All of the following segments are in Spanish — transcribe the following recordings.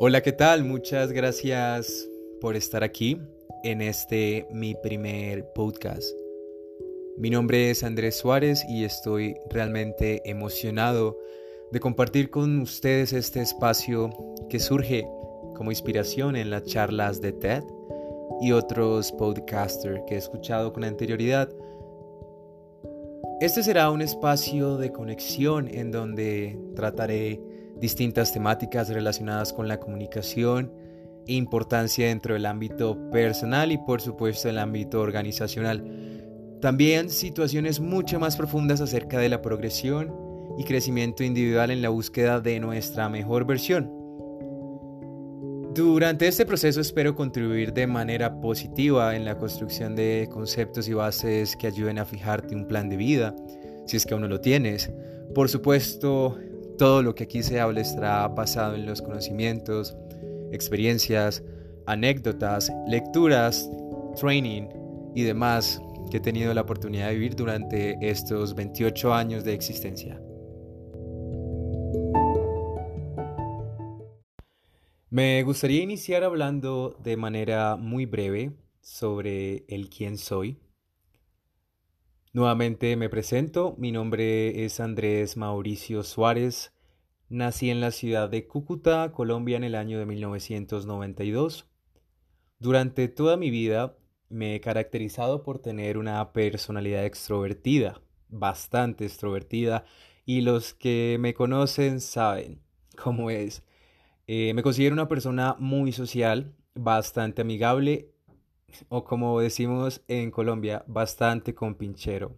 Hola, ¿qué tal? Muchas gracias por estar aquí en este mi primer podcast. Mi nombre es Andrés Suárez y estoy realmente emocionado de compartir con ustedes este espacio que surge como inspiración en las charlas de TED y otros podcasters que he escuchado con anterioridad. Este será un espacio de conexión en donde trataré distintas temáticas relacionadas con la comunicación importancia dentro del ámbito personal y por supuesto el ámbito organizacional. También situaciones mucho más profundas acerca de la progresión y crecimiento individual en la búsqueda de nuestra mejor versión. Durante este proceso espero contribuir de manera positiva en la construcción de conceptos y bases que ayuden a fijarte un plan de vida, si es que aún no lo tienes. Por supuesto, todo lo que aquí se habla estará basado en los conocimientos, experiencias, anécdotas, lecturas, training y demás que he tenido la oportunidad de vivir durante estos 28 años de existencia. Me gustaría iniciar hablando de manera muy breve sobre el quién soy. Nuevamente me presento, mi nombre es Andrés Mauricio Suárez, nací en la ciudad de Cúcuta, Colombia en el año de 1992. Durante toda mi vida me he caracterizado por tener una personalidad extrovertida, bastante extrovertida, y los que me conocen saben cómo es. Eh, me considero una persona muy social, bastante amigable o como decimos en Colombia, bastante compinchero.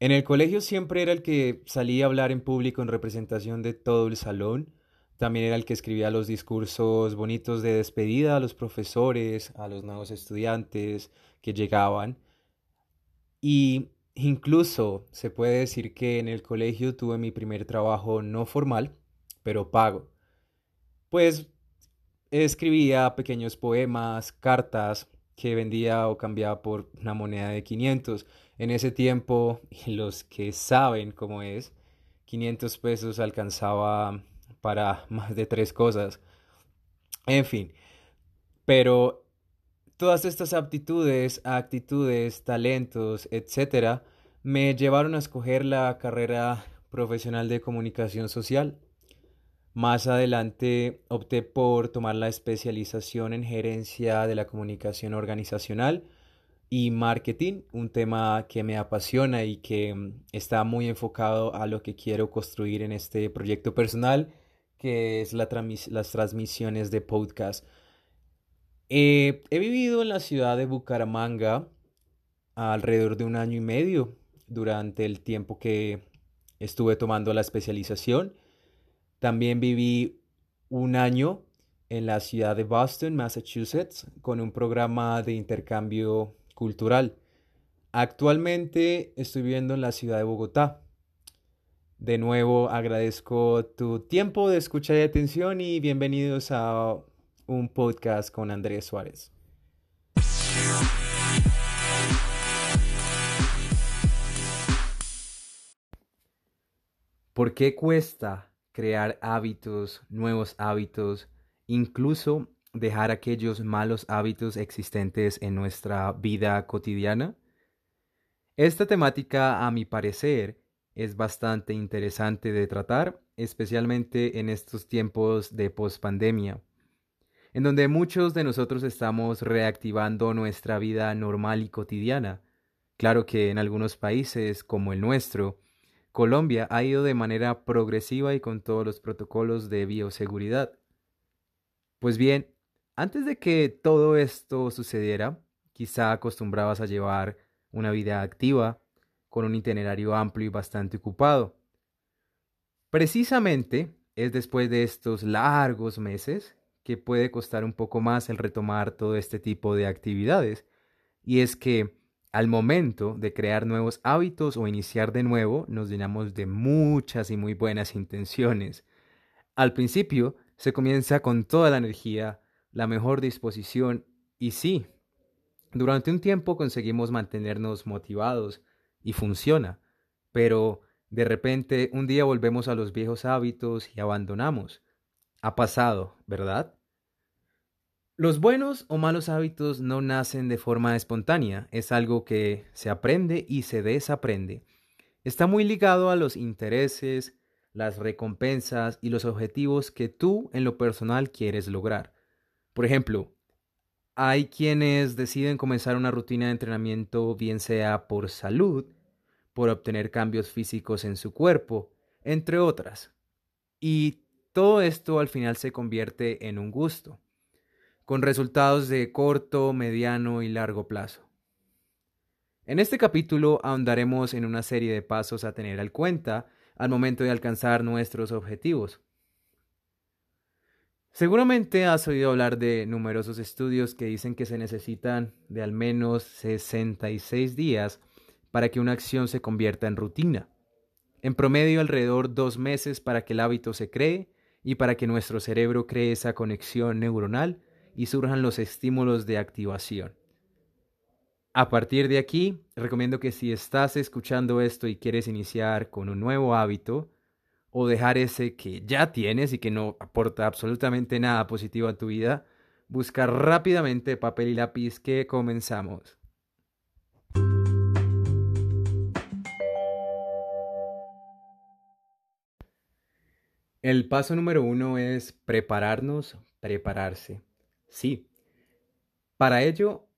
En el colegio siempre era el que salía a hablar en público en representación de todo el salón. También era el que escribía los discursos bonitos de despedida a los profesores, a los nuevos estudiantes que llegaban. Y incluso se puede decir que en el colegio tuve mi primer trabajo no formal, pero pago. Pues escribía pequeños poemas, cartas que vendía o cambiaba por una moneda de 500. En ese tiempo, los que saben cómo es, 500 pesos alcanzaba para más de tres cosas. En fin, pero todas estas aptitudes, actitudes, talentos, etcétera, me llevaron a escoger la carrera profesional de comunicación social. Más adelante opté por tomar la especialización en gerencia de la comunicación organizacional y marketing, un tema que me apasiona y que mm, está muy enfocado a lo que quiero construir en este proyecto personal, que es la las transmisiones de podcast. Eh, he vivido en la ciudad de Bucaramanga alrededor de un año y medio durante el tiempo que estuve tomando la especialización. También viví un año en la ciudad de Boston, Massachusetts, con un programa de intercambio cultural. Actualmente estoy viviendo en la ciudad de Bogotá. De nuevo agradezco tu tiempo de escucha y atención y bienvenidos a un podcast con Andrés Suárez. ¿Por qué cuesta crear hábitos, nuevos hábitos, incluso dejar aquellos malos hábitos existentes en nuestra vida cotidiana? Esta temática, a mi parecer, es bastante interesante de tratar, especialmente en estos tiempos de pospandemia, en donde muchos de nosotros estamos reactivando nuestra vida normal y cotidiana. Claro que en algunos países, como el nuestro, Colombia ha ido de manera progresiva y con todos los protocolos de bioseguridad. Pues bien, antes de que todo esto sucediera, quizá acostumbrabas a llevar una vida activa, con un itinerario amplio y bastante ocupado. Precisamente es después de estos largos meses que puede costar un poco más el retomar todo este tipo de actividades, y es que al momento de crear nuevos hábitos o iniciar de nuevo, nos llenamos de muchas y muy buenas intenciones. Al principio se comienza con toda la energía, la mejor disposición y sí, durante un tiempo conseguimos mantenernos motivados y funciona, pero de repente un día volvemos a los viejos hábitos y abandonamos. Ha pasado, ¿verdad? Los buenos o malos hábitos no nacen de forma espontánea, es algo que se aprende y se desaprende. Está muy ligado a los intereses, las recompensas y los objetivos que tú en lo personal quieres lograr. Por ejemplo, hay quienes deciden comenzar una rutina de entrenamiento bien sea por salud, por obtener cambios físicos en su cuerpo, entre otras. Y todo esto al final se convierte en un gusto, con resultados de corto, mediano y largo plazo. En este capítulo ahondaremos en una serie de pasos a tener al cuenta al momento de alcanzar nuestros objetivos. Seguramente has oído hablar de numerosos estudios que dicen que se necesitan de al menos 66 días para que una acción se convierta en rutina. En promedio alrededor dos meses para que el hábito se cree y para que nuestro cerebro cree esa conexión neuronal y surjan los estímulos de activación. A partir de aquí, recomiendo que si estás escuchando esto y quieres iniciar con un nuevo hábito, o dejar ese que ya tienes y que no aporta absolutamente nada positivo a tu vida, busca rápidamente papel y lápiz que comenzamos. El paso número uno es prepararnos, prepararse. Sí. Para ello,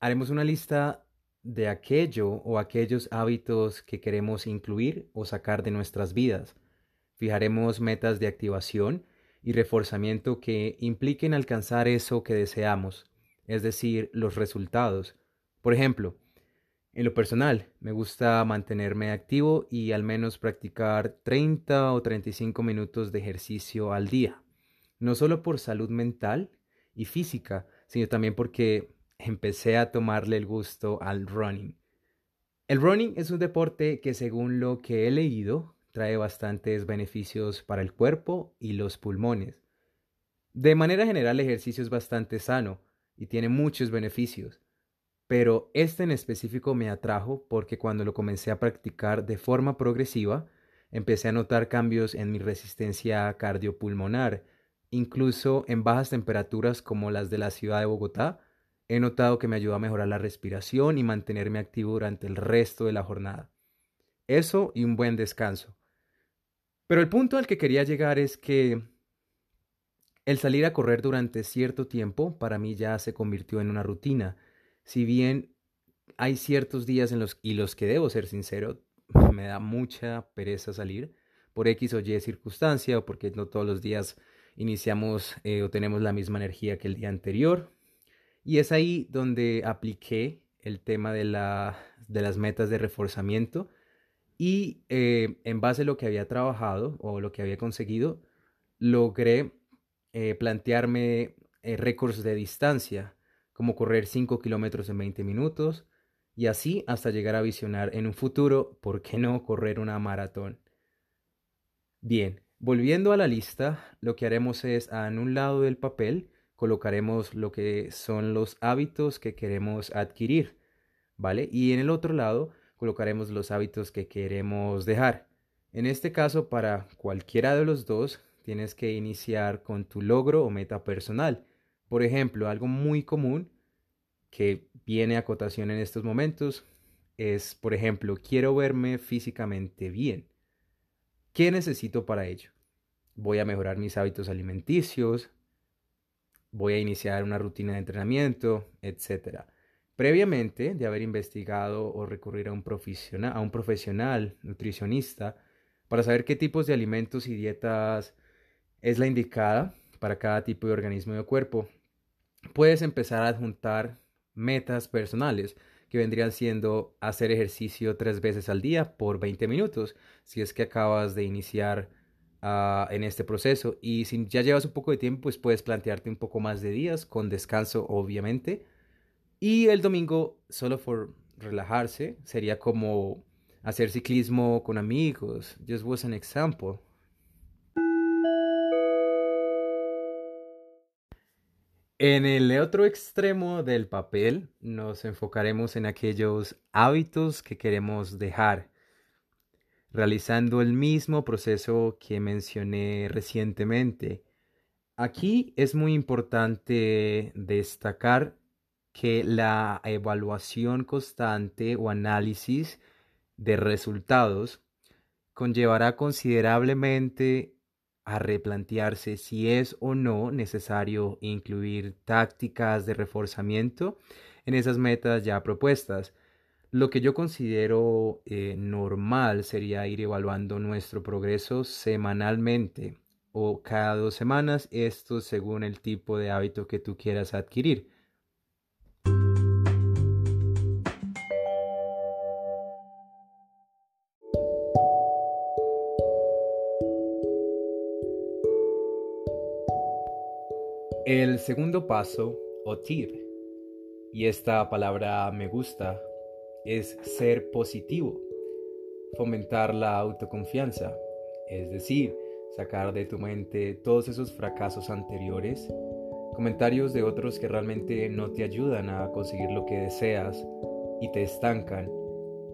haremos una lista de aquello o aquellos hábitos que queremos incluir o sacar de nuestras vidas Fijaremos metas de activación y reforzamiento que impliquen alcanzar eso que deseamos, es decir, los resultados. Por ejemplo, en lo personal, me gusta mantenerme activo y al menos practicar 30 o 35 minutos de ejercicio al día, no solo por salud mental y física, sino también porque empecé a tomarle el gusto al running. El running es un deporte que según lo que he leído trae bastantes beneficios para el cuerpo y los pulmones. De manera general el ejercicio es bastante sano y tiene muchos beneficios, pero este en específico me atrajo porque cuando lo comencé a practicar de forma progresiva, empecé a notar cambios en mi resistencia cardiopulmonar, incluso en bajas temperaturas como las de la ciudad de Bogotá, he notado que me ayudó a mejorar la respiración y mantenerme activo durante el resto de la jornada. Eso y un buen descanso. Pero el punto al que quería llegar es que el salir a correr durante cierto tiempo para mí ya se convirtió en una rutina. Si bien hay ciertos días en los y los que debo ser sincero, me da mucha pereza salir por X o Y circunstancia o porque no todos los días iniciamos eh, o tenemos la misma energía que el día anterior. Y es ahí donde apliqué el tema de, la, de las metas de reforzamiento y eh, en base a lo que había trabajado o lo que había conseguido, logré eh, plantearme eh, récords de distancia, como correr 5 kilómetros en 20 minutos, y así hasta llegar a visionar en un futuro, ¿por qué no correr una maratón? Bien, volviendo a la lista, lo que haremos es, en un lado del papel, colocaremos lo que son los hábitos que queremos adquirir, ¿vale? Y en el otro lado, colocaremos los hábitos que queremos dejar. En este caso, para cualquiera de los dos, tienes que iniciar con tu logro o meta personal. Por ejemplo, algo muy común que viene a cotación en estos momentos es, por ejemplo, quiero verme físicamente bien. ¿Qué necesito para ello? Voy a mejorar mis hábitos alimenticios, voy a iniciar una rutina de entrenamiento, etc previamente de haber investigado o recurrir a un, profesional, a un profesional nutricionista para saber qué tipos de alimentos y dietas es la indicada para cada tipo de organismo de cuerpo, puedes empezar a adjuntar metas personales que vendrían siendo hacer ejercicio tres veces al día por 20 minutos, si es que acabas de iniciar ah, en este proceso. Y si ya llevas un poco de tiempo, pues puedes plantearte un poco más de días, con descanso obviamente, y el domingo, solo por relajarse, sería como hacer ciclismo con amigos. Just was an example. En el otro extremo del papel nos enfocaremos en aquellos hábitos que queremos dejar, realizando el mismo proceso que mencioné recientemente, Aquí es muy importante destacar que la evaluación constante o análisis de resultados conllevará considerablemente a replantearse si es o no necesario incluir tácticas de reforzamiento en esas metas ya propuestas. Lo que yo considero eh, normal sería ir evaluando nuestro progreso semanalmente o cada dos semanas, esto según el tipo de hábito que tú quieras adquirir. El segundo paso, OTIR, y esta palabra me gusta, es ser positivo, fomentar la autoconfianza, es decir, sacar de tu mente todos esos fracasos anteriores, comentarios de otros que realmente no te ayudan a conseguir lo que deseas y te estancan,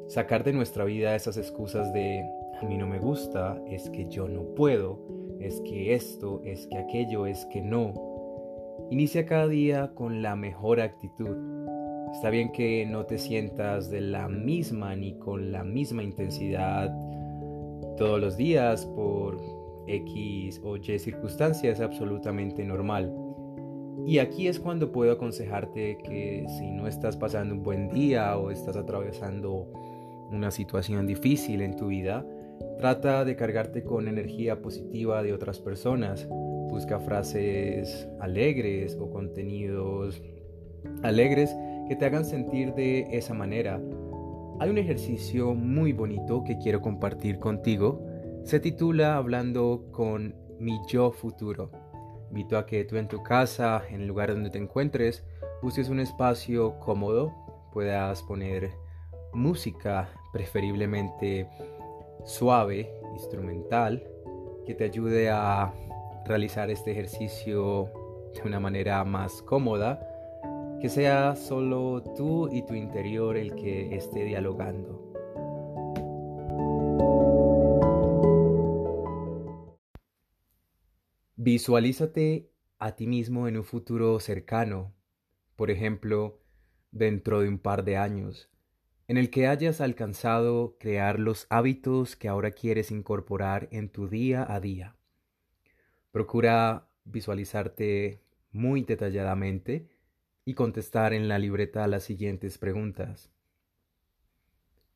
sacar de nuestra vida esas excusas de a mí no me gusta, es que yo no puedo, es que esto, es que aquello, es que no Inicia cada día con la mejor actitud. Está bien que no te sientas de la misma ni con la misma intensidad todos los días por X o Y circunstancias, es absolutamente normal. Y aquí es cuando puedo aconsejarte que si no estás pasando un buen día o estás atravesando una situación difícil en tu vida, trata de cargarte con energía positiva de otras personas Busca frases alegres o contenidos alegres que te hagan sentir de esa manera. Hay un ejercicio muy bonito que quiero compartir contigo. Se titula Hablando con mi yo futuro. Invito a que tú en tu casa, en el lugar donde te encuentres, busques un espacio cómodo, puedas poner música, preferiblemente suave, instrumental, que te ayude a realizar este ejercicio de una manera más cómoda, que sea solo tú y tu interior el que esté dialogando. Visualízate a ti mismo en un futuro cercano, por ejemplo, dentro de un par de años, en el que hayas alcanzado crear los hábitos que ahora quieres incorporar en tu día a día. Procura visualizarte muy detalladamente y contestar en la libreta las siguientes preguntas.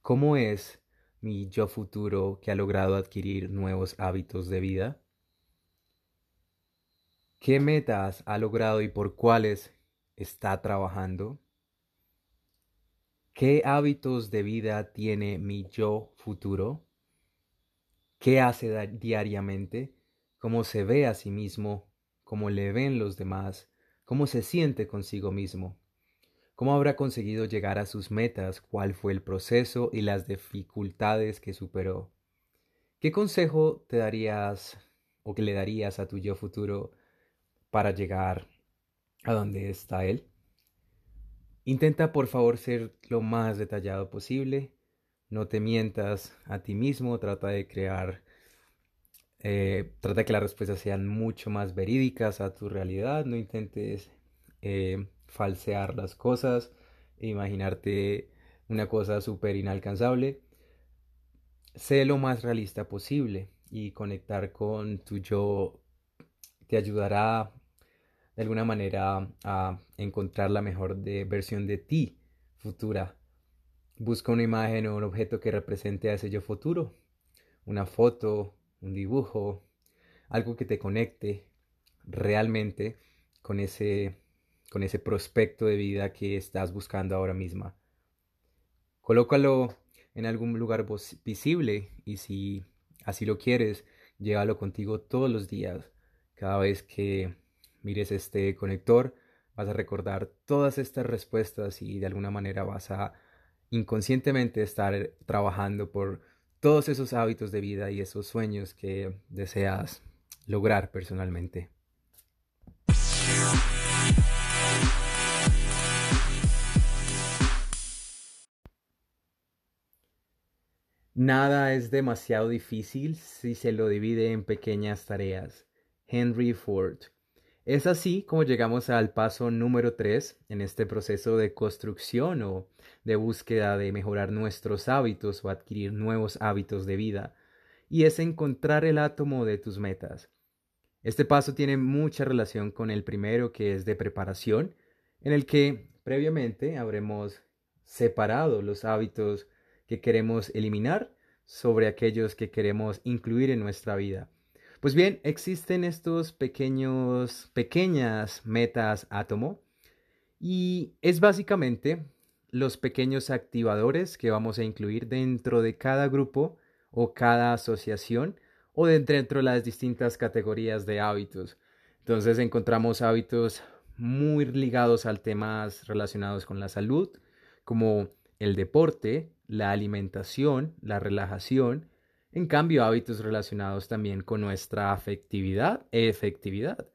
¿Cómo es mi yo futuro que ha logrado adquirir nuevos hábitos de vida? ¿Qué metas ha logrado y por cuáles está trabajando? ¿Qué hábitos de vida tiene mi yo futuro? ¿Qué hace diariamente? Cómo se ve a sí mismo, cómo le ven los demás, cómo se siente consigo mismo, cómo habrá conseguido llegar a sus metas, cuál fue el proceso y las dificultades que superó. ¿Qué consejo te darías o que le darías a tu yo futuro para llegar a donde está él? Intenta por favor ser lo más detallado posible, no te mientas a ti mismo, trata de crear eh, trata que las respuestas sean mucho más verídicas a tu realidad, no intentes eh, falsear las cosas, imaginarte una cosa súper inalcanzable. Sé lo más realista posible y conectar con tu yo te ayudará de alguna manera a encontrar la mejor versión de ti futura. Busca una imagen o un objeto que represente a ese yo futuro, una foto, un dibujo, algo que te conecte realmente con ese, con ese prospecto de vida que estás buscando ahora misma. Colócalo en algún lugar visible y si así lo quieres, llévalo contigo todos los días. Cada vez que mires este conector, vas a recordar todas estas respuestas y de alguna manera vas a inconscientemente estar trabajando por todos esos hábitos de vida y esos sueños que deseas lograr personalmente. Nada es demasiado difícil si se lo divide en pequeñas tareas. Henry Ford. Es así como llegamos al paso número 3 en este proceso de construcción o de búsqueda de mejorar nuestros hábitos o adquirir nuevos hábitos de vida, y es encontrar el átomo de tus metas. Este paso tiene mucha relación con el primero que es de preparación, en el que previamente habremos separado los hábitos que queremos eliminar sobre aquellos que queremos incluir en nuestra vida. Pues bien, existen estos pequeños, pequeñas metas átomo y es básicamente los pequeños activadores que vamos a incluir dentro de cada grupo o cada asociación o dentro de las distintas categorías de hábitos. Entonces encontramos hábitos muy ligados al temas relacionados con la salud, como el deporte, la alimentación, la relajación, en cambio hábitos relacionados también con nuestra afectividad efectividad.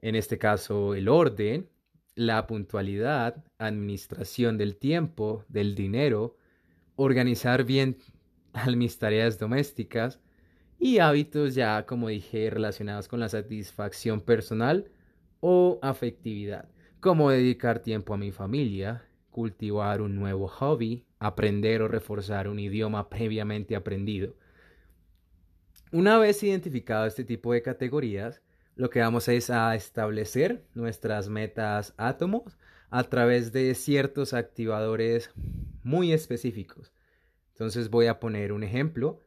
En este caso, el orden, la puntualidad, administración del tiempo, del dinero, organizar bien mis tareas domésticas y hábitos ya, como dije, relacionados con la satisfacción personal o afectividad, como dedicar tiempo a mi familia, cultivar un nuevo hobby, aprender o reforzar un idioma previamente aprendido. Una vez identificado este tipo de categorías, lo que vamos es a establecer nuestras metas átomos a través de ciertos activadores muy específicos. Entonces voy a poner un ejemplo,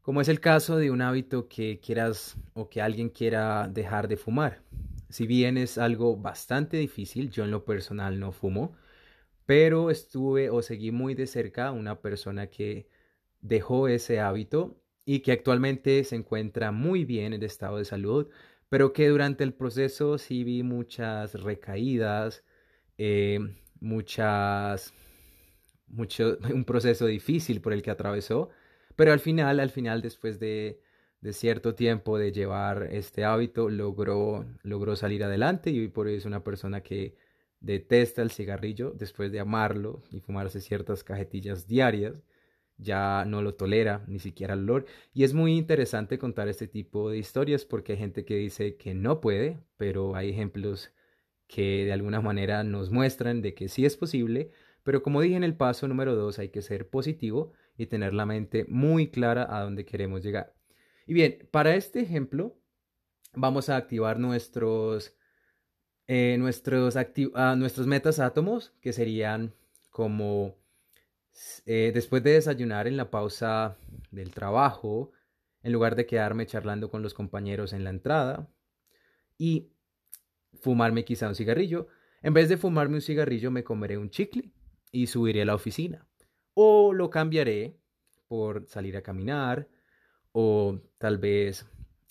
como es el caso de un hábito que quieras o que alguien quiera dejar de fumar. Si bien es algo bastante difícil, yo en lo personal no fumo, pero estuve o seguí muy de cerca a una persona que dejó ese hábito y que actualmente se encuentra muy bien en estado de salud, pero que durante el proceso sí vi muchas recaídas, eh, muchas, mucho, un proceso difícil por el que atravesó, pero al final, al final, después de, de cierto tiempo de llevar este hábito, logró, logró salir adelante y hoy por hoy es una persona que detesta el cigarrillo después de amarlo y fumarse ciertas cajetillas diarias, ya no lo tolera, ni siquiera el olor. Y es muy interesante contar este tipo de historias porque hay gente que dice que no puede, pero hay ejemplos que de alguna manera nos muestran de que sí es posible, pero como dije en el paso número dos, hay que ser positivo y tener la mente muy clara a dónde queremos llegar. Y bien, para este ejemplo, vamos a activar nuestros eh, nuestros, ah, nuestros metas átomos, que serían como eh, después de desayunar en la pausa del trabajo, en lugar de quedarme charlando con los compañeros en la entrada, y fumarme quizá un cigarrillo, en vez de fumarme un cigarrillo me comeré un chicle y subiré a la oficina. O lo cambiaré por salir a caminar o tal vez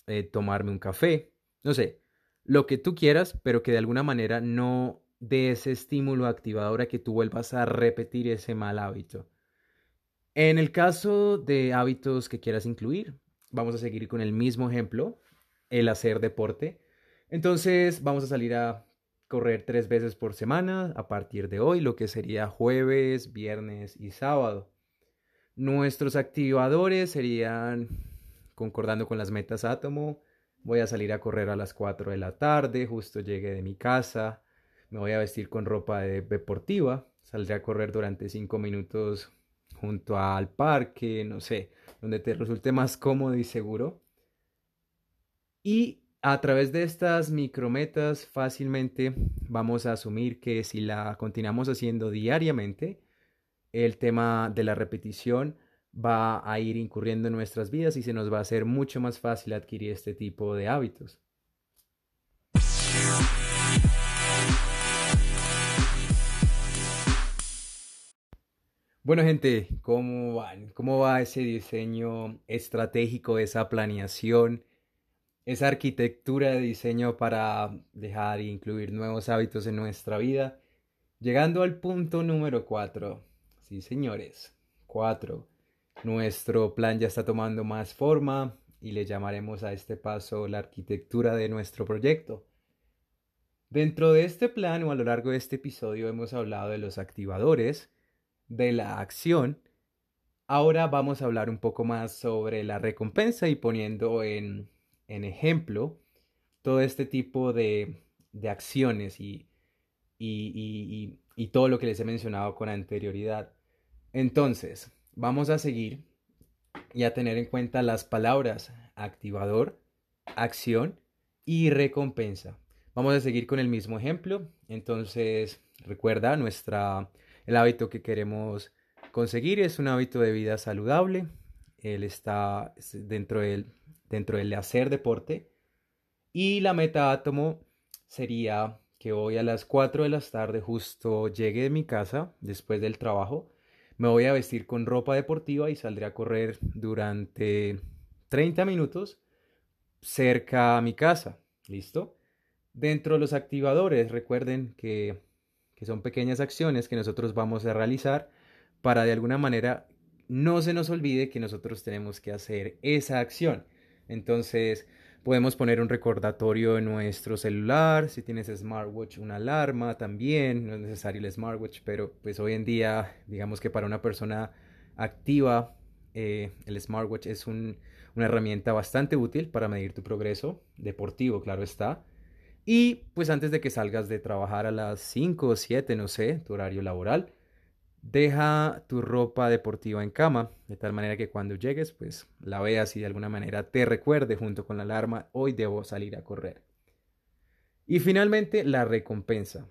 eh, tomarme un café. No sé, lo que tú quieras, pero que de alguna manera no dé ese estímulo activador a que tú vuelvas a repetir ese mal hábito. En el caso de hábitos que quieras incluir, vamos a seguir con el mismo ejemplo, el hacer deporte. Entonces vamos a salir a correr tres veces por semana a partir de hoy, lo que sería jueves, viernes y sábado. Nuestros activadores serían, concordando con las metas átomo, voy a salir a correr a las 4 de la tarde, justo llegué de mi casa, me voy a vestir con ropa deportiva, saldré a correr durante 5 minutos junto al parque, no sé, donde te resulte más cómodo y seguro. Y a través de estas micrometas fácilmente vamos a asumir que si la continuamos haciendo diariamente, el tema de la repetición va a ir incurriendo en nuestras vidas y se nos va a hacer mucho más fácil adquirir este tipo de hábitos. Bueno gente, ¿cómo van? ¿Cómo va ese diseño estratégico, esa planeación, esa arquitectura de diseño para dejar e incluir nuevos hábitos en nuestra vida? Llegando al punto número 4. Sí, señores. 4 nuestro plan ya está tomando más forma y le llamaremos a este paso la arquitectura de nuestro proyecto. Dentro de este plan o a lo largo de este episodio hemos hablado de los activadores, de la acción. Ahora vamos a hablar un poco más sobre la recompensa y poniendo en, en ejemplo todo este tipo de, acciones y, y, y todo lo que les he mencionado con anterioridad. Entonces, vamos a seguir y a tener en cuenta las palabras activador, acción y recompensa. Vamos a seguir con el mismo ejemplo. Entonces, recuerda, nuestra, el hábito que queremos conseguir es un hábito de vida saludable. Él está dentro del, dentro del hacer deporte. Y la meta átomo sería que hoy a las 4 de la tarde justo llegue de mi casa después del trabajo me voy a vestir con ropa deportiva y saldré a correr durante 30 minutos cerca a mi casa. ¿Listo? Dentro de los activadores, recuerden que, que son pequeñas acciones que nosotros vamos a realizar para de alguna manera no se nos olvide que nosotros tenemos que hacer esa acción. Entonces, Podemos poner un recordatorio en nuestro celular, si tienes smartwatch, una alarma también, no es necesario el smartwatch, pero pues hoy en día, digamos que para una persona activa, eh, el smartwatch es una herramienta bastante útil para medir tu progreso deportivo, claro está. Y pues antes de que salgas de trabajar a las 5 o 7, no sé, tu horario laboral, Deja tu ropa deportiva en cama, de tal manera que cuando llegues, pues la veas y de alguna manera te recuerde junto con la alarma, hoy debo salir a correr. Y finalmente, la recompensa.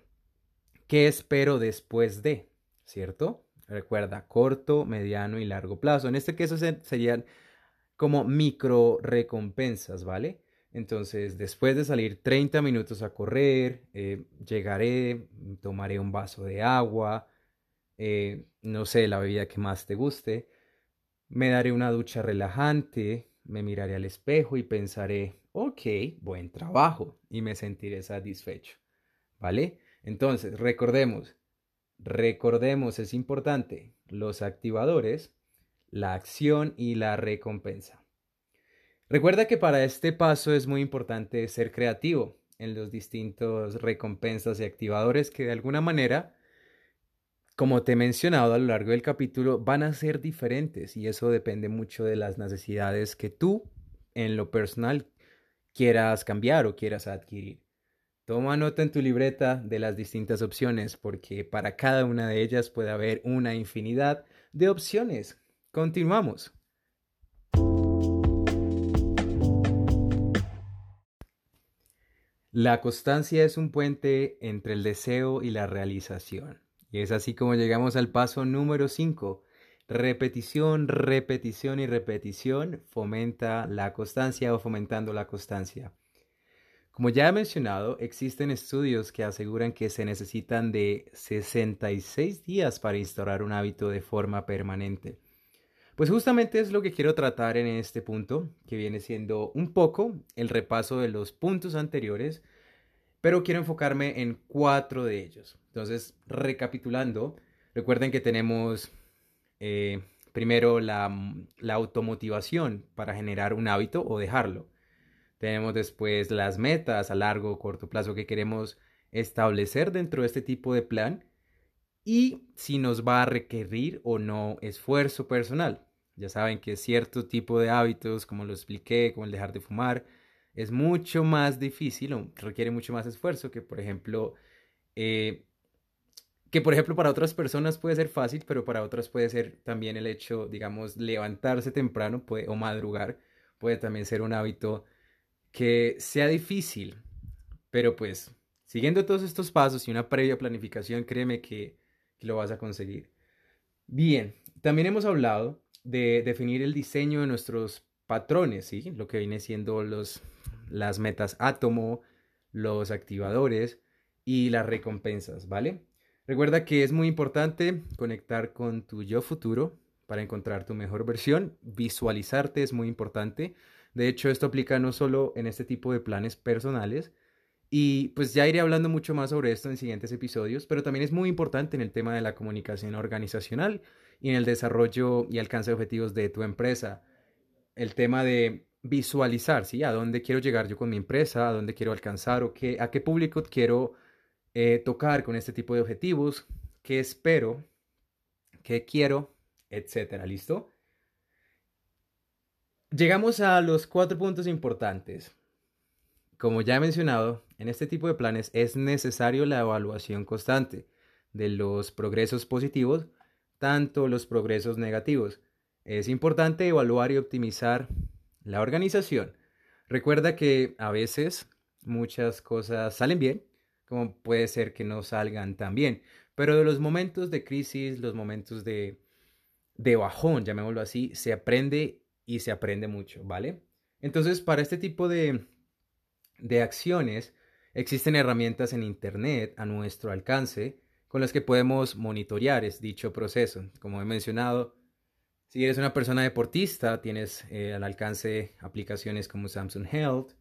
¿Qué espero después de? ¿Cierto? Recuerda, corto, mediano y largo plazo. En este caso serían como micro recompensas, ¿vale? Entonces, después de salir 30 minutos a correr, eh, llegaré, tomaré un vaso de agua, eh, no sé, la bebida que más te guste, me daré una ducha relajante, me miraré al espejo y pensaré, ok, buen trabajo y me sentiré satisfecho. ¿Vale? Entonces, recordemos, recordemos, es importante, los activadores, la acción y la recompensa. Recuerda que para este paso es muy importante ser creativo en los distintos recompensas y activadores que de alguna manera como te he mencionado a lo largo del capítulo, van a ser diferentes y eso depende mucho de las necesidades que tú en lo personal quieras cambiar o quieras adquirir. Toma nota en tu libreta de las distintas opciones porque para cada una de ellas puede haber una infinidad de opciones. Continuamos. La constancia es un puente entre el deseo y la realización. Y es así como llegamos al paso número 5. Repetición, repetición y repetición fomenta la constancia o fomentando la constancia. Como ya he mencionado, existen estudios que aseguran que se necesitan de 66 días para instaurar un hábito de forma permanente. Pues justamente es lo que quiero tratar en este punto, que viene siendo un poco el repaso de los puntos anteriores pero quiero enfocarme en cuatro de ellos. Entonces, recapitulando, recuerden que tenemos eh, primero la, la automotivación para generar un hábito o dejarlo. Tenemos después las metas a largo o corto plazo que queremos establecer dentro de este tipo de plan y si nos va a requerir o no esfuerzo personal. Ya saben que cierto tipo de hábitos, como lo expliqué, como el dejar de fumar, es mucho más difícil o requiere mucho más esfuerzo que, por ejemplo, eh, que por ejemplo para otras personas puede ser fácil, pero para otras puede ser también el hecho, digamos, levantarse temprano puede, o madrugar, puede también ser un hábito que sea difícil, pero pues siguiendo todos estos pasos y una previa planificación, créeme que lo vas a conseguir. Bien, también hemos hablado de definir el diseño de nuestros patrones, ¿sí? Lo que viene siendo los, las metas átomo, los activadores y las recompensas, ¿vale? Recuerda que es muy importante conectar con tu yo futuro para encontrar tu mejor versión. Visualizarte es muy importante. De hecho, esto aplica no solo en este tipo de planes personales, y pues ya iré hablando mucho más sobre esto en siguientes episodios, pero también es muy importante en el tema de la comunicación organizacional y en el desarrollo y alcance de objetivos de tu empresa el tema de visualizar, ¿sí? A dónde quiero llegar yo con mi empresa, a dónde quiero alcanzar o qué, a qué público quiero eh, tocar con este tipo de objetivos, qué espero, qué quiero, etcétera, ¿listo? Llegamos a los cuatro puntos importantes. Como ya he mencionado, en este tipo de planes es necesario la evaluación constante de los progresos positivos, tanto los progresos negativos. Es importante evaluar y optimizar la organización. Recuerda que a veces muchas cosas salen bien, como puede ser que no salgan tan bien, pero de los momentos de crisis, los momentos de, de bajón, llamémoslo así, se aprende y se aprende mucho, ¿vale? Entonces, para este tipo de, de acciones, existen herramientas en Internet a nuestro alcance con las que podemos monitorear dicho proceso. Como he mencionado, si eres una persona deportista, tienes eh, al alcance aplicaciones como Samsung Health,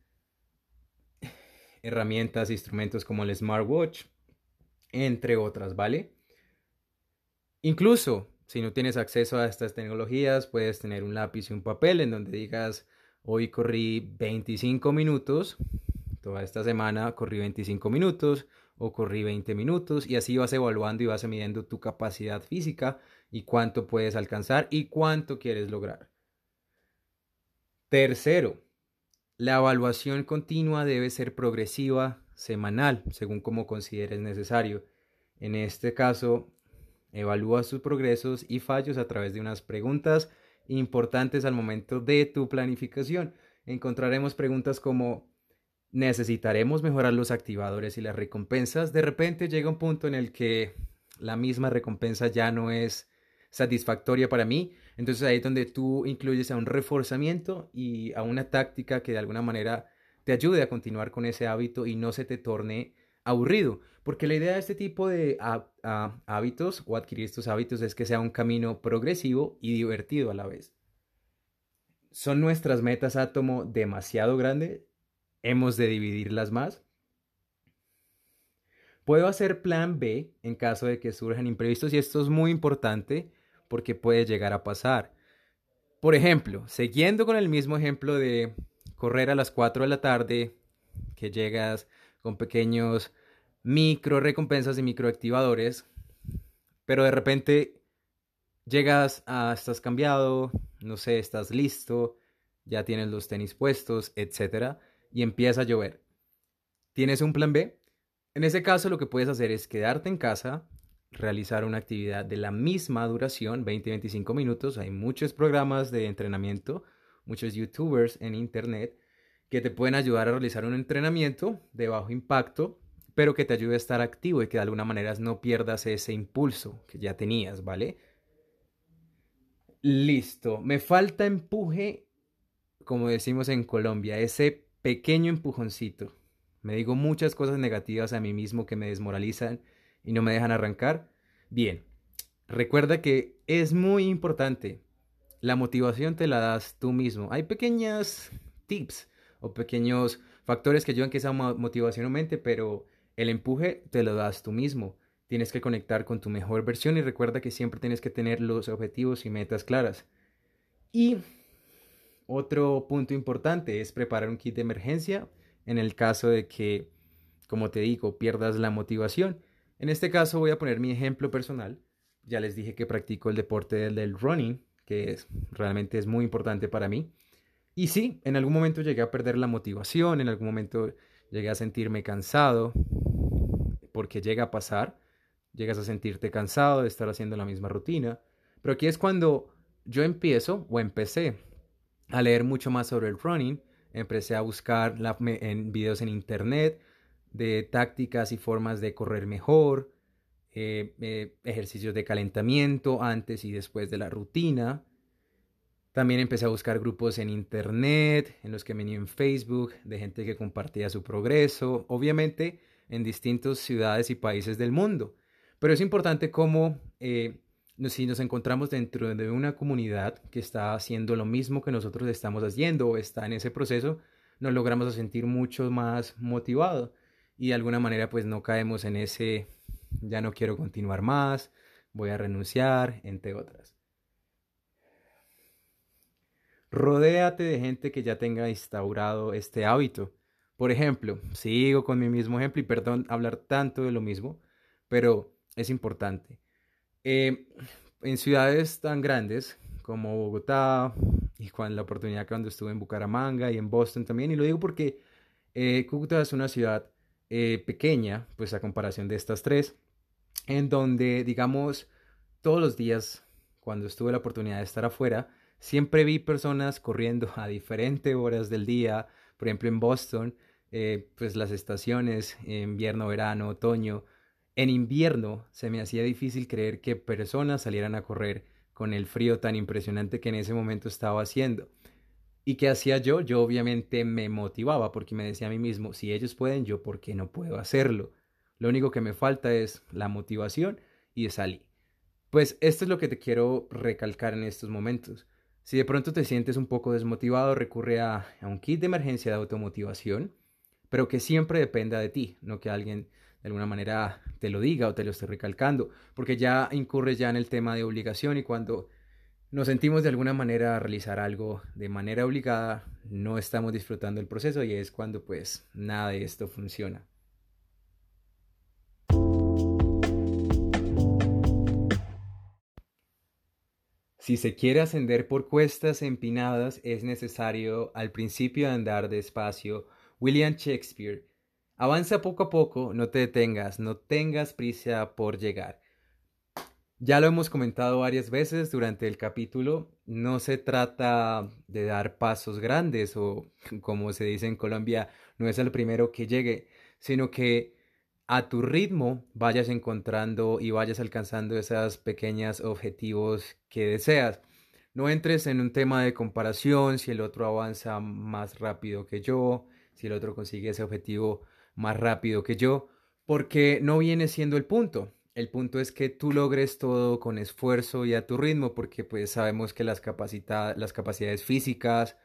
herramientas, instrumentos como el Smartwatch, entre otras, ¿vale? Incluso si no tienes acceso a estas tecnologías, puedes tener un lápiz y un papel en donde digas, hoy corrí 25 minutos Toda esta semana corrí 25 minutos o corrí 20 minutos y así vas evaluando y vas midiendo tu capacidad física y cuánto puedes alcanzar y cuánto quieres lograr. Tercero, la evaluación continua debe ser progresiva, semanal, según como consideres necesario. En este caso, evalúa sus progresos y fallos a través de unas preguntas importantes al momento de tu planificación. Encontraremos preguntas como necesitaremos mejorar los activadores y las recompensas, de repente llega un punto en el que la misma recompensa ya no es satisfactoria para mí. Entonces ahí es donde tú incluyes a un reforzamiento y a una táctica que de alguna manera te ayude a continuar con ese hábito y no se te torne aburrido. Porque la idea de este tipo de hábitos o adquirir estos hábitos es que sea un camino progresivo y divertido a la vez. ¿Son nuestras metas átomo demasiado grandes? hemos de dividirlas más. Puedo hacer plan B en caso de que surjan imprevistos y esto es muy importante porque puede llegar a pasar. Por ejemplo, siguiendo con el mismo ejemplo de correr a las 4 de la tarde, que llegas con pequeños micro recompensas y microactivadores, pero de repente llegas a, estás cambiado, no sé, estás listo, ya tienes los tenis puestos, etcétera y empieza a llover. ¿Tienes un plan B? En ese caso lo que puedes hacer es quedarte en casa, realizar una actividad de la misma duración, 20-25 minutos. Hay muchos programas de entrenamiento, muchos youtubers en internet que te pueden ayudar a realizar un entrenamiento de bajo impacto, pero que te ayude a estar activo y que de alguna manera no pierdas ese impulso que ya tenías, ¿vale? Listo, me falta empuje, como decimos en Colombia, ese pequeño empujoncito. Me digo muchas cosas negativas a mí mismo que me desmoralizan y no me dejan arrancar. Bien, recuerda que es muy importante. La motivación te la das tú mismo. Hay pequeñas tips o pequeños factores que ayudan que esa motivación aumente, pero el empuje te lo das tú mismo. Tienes que conectar con tu mejor versión y recuerda que siempre tienes que tener los objetivos y metas claras. Y otro punto importante es preparar un kit de emergencia en el caso de que, como te digo, pierdas la motivación. En este caso voy a poner mi ejemplo personal. Ya les dije que practico el deporte del, running, que realmente es muy importante para mí. Y sí, en algún momento llegué a perder la motivación, en algún momento llegué a sentirme cansado, porque llega a pasar, llegas a sentirte cansado de estar haciendo la misma rutina. Pero aquí es cuando yo empiezo o empecé a leer mucho más sobre el running, empecé a buscar en videos en internet de tácticas y formas de correr mejor, eh, eh, ejercicios de calentamiento antes y después de la rutina. También empecé a buscar grupos en internet, en los que venía en Facebook, de gente que compartía su progreso, obviamente en distintas ciudades y países del mundo. Pero es importante cómo eh, si nos encontramos dentro de una comunidad que está haciendo lo mismo que nosotros estamos haciendo o está en ese proceso, nos logramos sentir mucho más motivados y de alguna manera pues no caemos en ese ya no quiero continuar más, voy a renunciar, entre otras. Rodéate de gente que ya tenga instaurado este hábito. Por ejemplo, sigo con mi mismo ejemplo y perdón hablar tanto de lo mismo, pero es importante eh, en ciudades tan grandes como Bogotá y con la oportunidad cuando estuve en Bucaramanga y en Boston también, y lo digo porque Eh, Cúcuta es una ciudad eh, pequeña, pues a comparación de estas tres, en donde, digamos, todos los días, cuando estuve la oportunidad de estar afuera, siempre vi personas corriendo a diferentes horas del día, por ejemplo en Boston, eh, pues las estaciones, invierno, verano, otoño. En invierno se me hacía difícil creer que personas salieran a correr con el frío tan impresionante que en ese momento estaba haciendo. ¿Y qué hacía yo? Yo obviamente me motivaba porque me decía a mí mismo, si ellos pueden, yo por qué no puedo hacerlo. Lo único que me falta es la motivación y salí. Pues esto es lo que te quiero recalcar en estos momentos. Si de pronto te sientes un poco desmotivado, recurre a, un kit de emergencia de automotivación, pero que siempre dependa de ti, no que alguien de alguna manera te lo diga o te lo esté recalcando, porque ya incurres ya en el tema de obligación y cuando nos sentimos de alguna manera a realizar algo de manera obligada, no estamos disfrutando el proceso y es cuando pues nada de esto funciona. Si se quiere ascender por cuestas empinadas, es necesario al principio andar despacio. William Shakespeare. Avanza poco a poco, no te detengas, no tengas prisa por llegar. Ya lo hemos comentado varias veces durante el capítulo, no se trata de dar pasos grandes o, como se dice en Colombia, no es el primero que llegue, sino que a tu ritmo vayas encontrando y vayas alcanzando esos pequeños objetivos que deseas. No entres en un tema de comparación, si el otro avanza más rápido que yo, si el otro consigue ese objetivo más rápido que yo, porque no viene siendo el punto. El punto es que tú logres todo con esfuerzo y a tu ritmo, porque pues sabemos que las, las capacidades físicas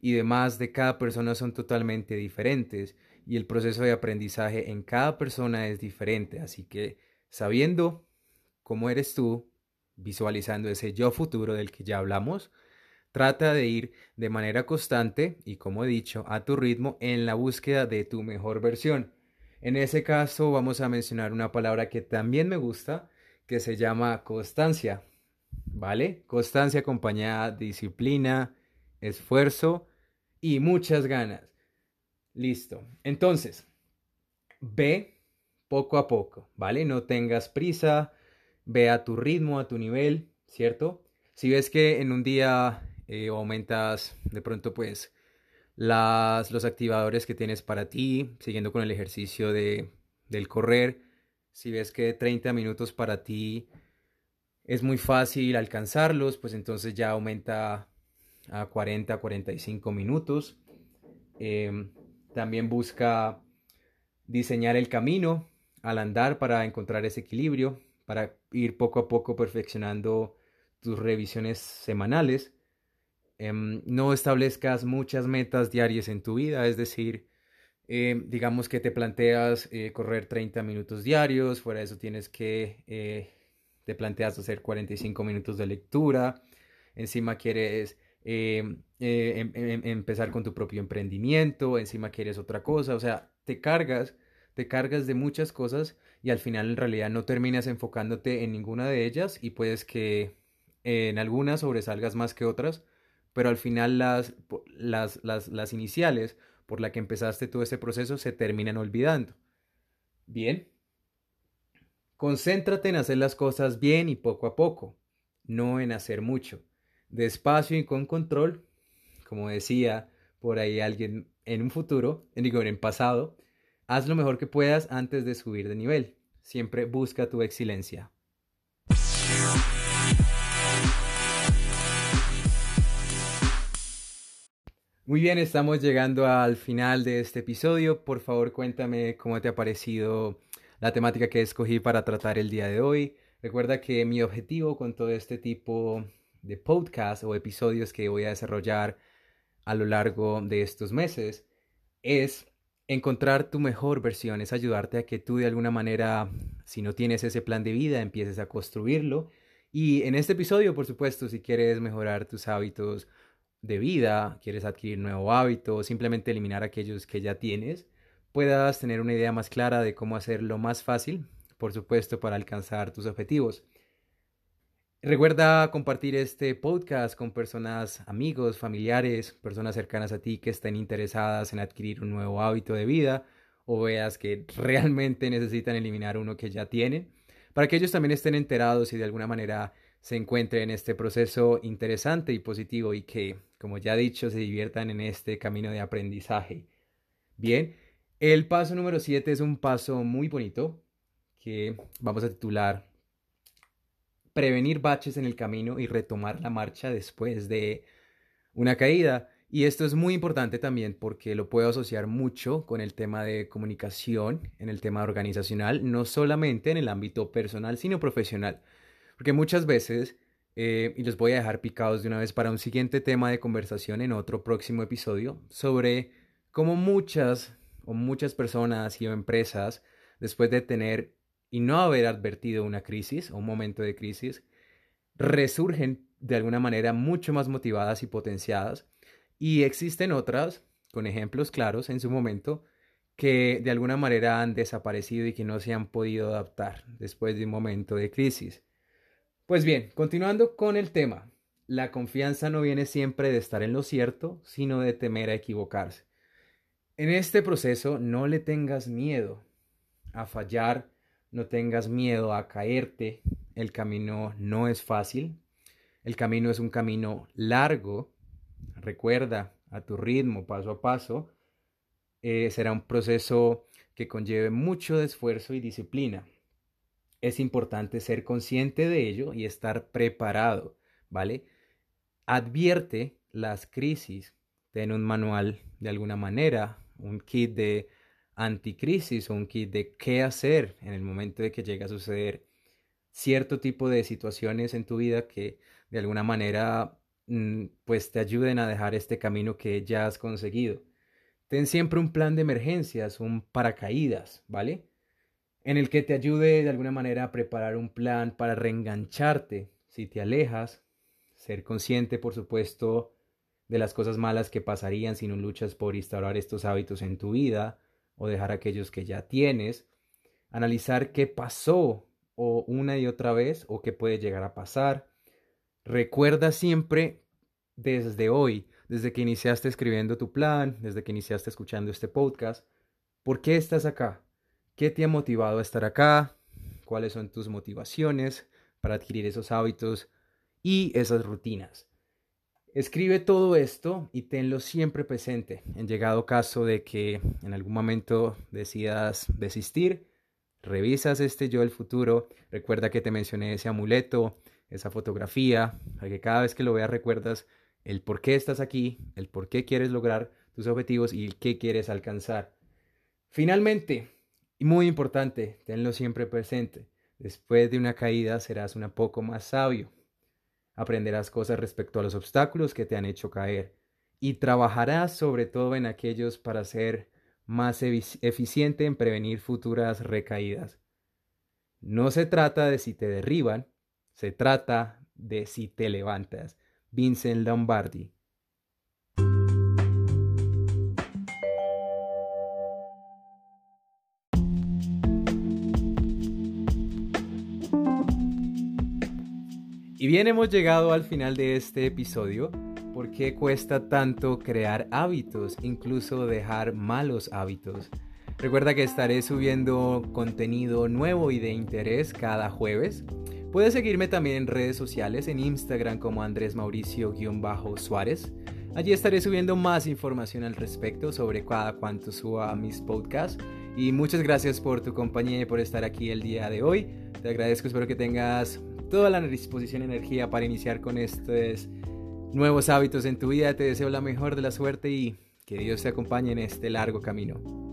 y demás de cada persona son totalmente diferentes y el proceso de aprendizaje en cada persona es diferente. Así que sabiendo cómo eres tú, visualizando ese yo futuro del que ya hablamos, trata de ir de manera constante y como he dicho, a tu ritmo en la búsqueda de tu mejor versión. En ese caso vamos a mencionar una palabra que también me gusta, que se llama constancia. ¿Vale? Constancia acompañada de disciplina, esfuerzo y muchas ganas. Listo. Entonces, ve poco a poco, ¿vale? No tengas prisa, ve a tu ritmo, a tu nivel, ¿cierto? Si ves que en un día eh, aumentas de pronto, pues, las, los activadores que tienes para ti, siguiendo con el ejercicio de, del correr, si ves que 30 minutos para ti es muy fácil alcanzarlos, pues entonces ya aumenta a 40, 45 minutos. Em, también busca diseñar el camino al andar para encontrar ese equilibrio, para ir poco a poco perfeccionando tus revisiones semanales. Em, no establezcas muchas metas diarias en tu vida, es decir, em, digamos que te planteas eh, correr 30 minutos diarios, fuera de eso tienes que, eh, te planteas hacer 45 minutos de lectura, encima quieres Em, eh, em, em, empezar con tu propio emprendimiento, encima quieres otra cosa, o sea, te cargas, te cargas de muchas cosas y al final en realidad no terminas enfocándote en ninguna de ellas y puedes que en algunas sobresalgas más que otras, pero al final las, las, las, las iniciales por la que empezaste todo ese proceso se terminan olvidando. Bien. Concéntrate en hacer las cosas bien y poco a poco, no en hacer mucho despacio y con control, como decía por ahí alguien en un futuro, en digo, en pasado, haz lo mejor que puedas antes de subir de nivel. Siempre busca tu excelencia. Muy bien, estamos llegando al final de este episodio. Por favor, cuéntame cómo te ha parecido la temática que escogí para tratar el día de hoy. Recuerda que mi objetivo con todo este tipo de podcast o episodios que voy a desarrollar a lo largo de estos meses es encontrar tu mejor versión, es ayudarte a que tú de alguna manera, si no tienes ese plan de vida, empieces a construirlo. Y en este episodio, por supuesto, si quieres mejorar tus hábitos de vida, quieres adquirir nuevo hábito, simplemente eliminar aquellos que ya tienes, puedas tener una idea más clara de cómo hacerlo más fácil, por supuesto, para alcanzar tus objetivos. Recuerda compartir este podcast con personas, amigos, familiares, personas cercanas a ti que estén interesadas en adquirir un nuevo hábito de vida o veas que realmente necesitan eliminar uno que ya tienen, para que ellos también estén enterados y de alguna manera se encuentren en este proceso interesante y positivo y que, como ya he dicho, se diviertan en este camino de aprendizaje. Bien, el paso número 7 es un paso muy bonito que vamos a titular prevenir baches en el camino y retomar la marcha después de una caída. Y esto es muy importante también porque lo puedo asociar mucho con el tema de comunicación, en el tema organizacional, no solamente en el ámbito personal, sino profesional. Porque muchas veces, eh, y los voy a dejar picados de una vez para un siguiente tema de conversación en otro próximo episodio, sobre cómo muchas o muchas personas y empresas, después de tener y no haber advertido una crisis o un momento de crisis, resurgen de alguna manera mucho más motivadas y potenciadas. Y existen otras, con ejemplos claros en su momento, que de alguna manera han desaparecido y que no se han podido adaptar después de un momento de crisis. Pues bien, continuando con el tema, la confianza no viene siempre de estar en lo cierto, sino de temer a equivocarse. En este proceso no le tengas miedo a fallar, no tengas miedo a caerte. El camino no es fácil. El camino es un camino largo. Recuerda a tu ritmo, paso a paso. Eh, será un proceso que conlleve mucho esfuerzo y disciplina. Es importante ser consciente de ello y estar preparado, ¿vale? Advierte las crisis. Ten un manual de alguna manera, un kit de anticrisis o un kit de qué hacer en el momento de que llegue a suceder cierto tipo de situaciones en tu vida que de alguna manera mm, pues te ayuden a dejar este camino que ya has conseguido. Ten siempre un plan de emergencias, un paracaídas, ¿vale? En el que te ayude de alguna manera a preparar un plan para reengancharte si te alejas, ser consciente, por supuesto, de las cosas malas que pasarían si no luchas por instaurar estos hábitos en tu vida, o dejar aquellos que ya tienes, analizar qué pasó o una y otra vez o qué puede llegar a pasar. Recuerda siempre desde hoy, desde que iniciaste escribiendo tu plan, desde que iniciaste escuchando este podcast, ¿por qué estás acá? ¿Qué te ha motivado a estar acá? ¿Cuáles son tus motivaciones para adquirir esos hábitos y esas rutinas? Escribe todo esto y tenlo siempre presente. En llegado caso de que en algún momento decidas desistir, revisas este yo del futuro. Recuerda que te mencioné ese amuleto, esa fotografía, para que cada vez que lo veas recuerdas el por qué estás aquí, el por qué quieres lograr tus objetivos y el qué quieres alcanzar. Finalmente, y muy importante, tenlo siempre presente. Después de una caída serás un poco más sabio aprenderás cosas respecto a los obstáculos que te han hecho caer y trabajarás sobre todo en aquellos para ser más eficiente en prevenir futuras recaídas. No se trata de si te derriban, se trata de si te levantas. Vincent Lombardi. Bien, hemos llegado al final de este episodio. ¿Por qué cuesta tanto crear hábitos, incluso dejar malos hábitos? Recuerda que estaré subiendo contenido nuevo y de interés cada jueves. Puedes seguirme también en redes sociales, en Instagram como Andrés Mauricio-Suárez. Allí estaré subiendo más información al respecto sobre cada cuanto suba mis podcasts. Y muchas gracias por tu compañía y por estar aquí el día de hoy. Te agradezco, espero que tengas toda la disposición y energía para iniciar con estos nuevos hábitos en tu vida. Te deseo la mejor de la suerte y que Dios te acompañe en este largo camino.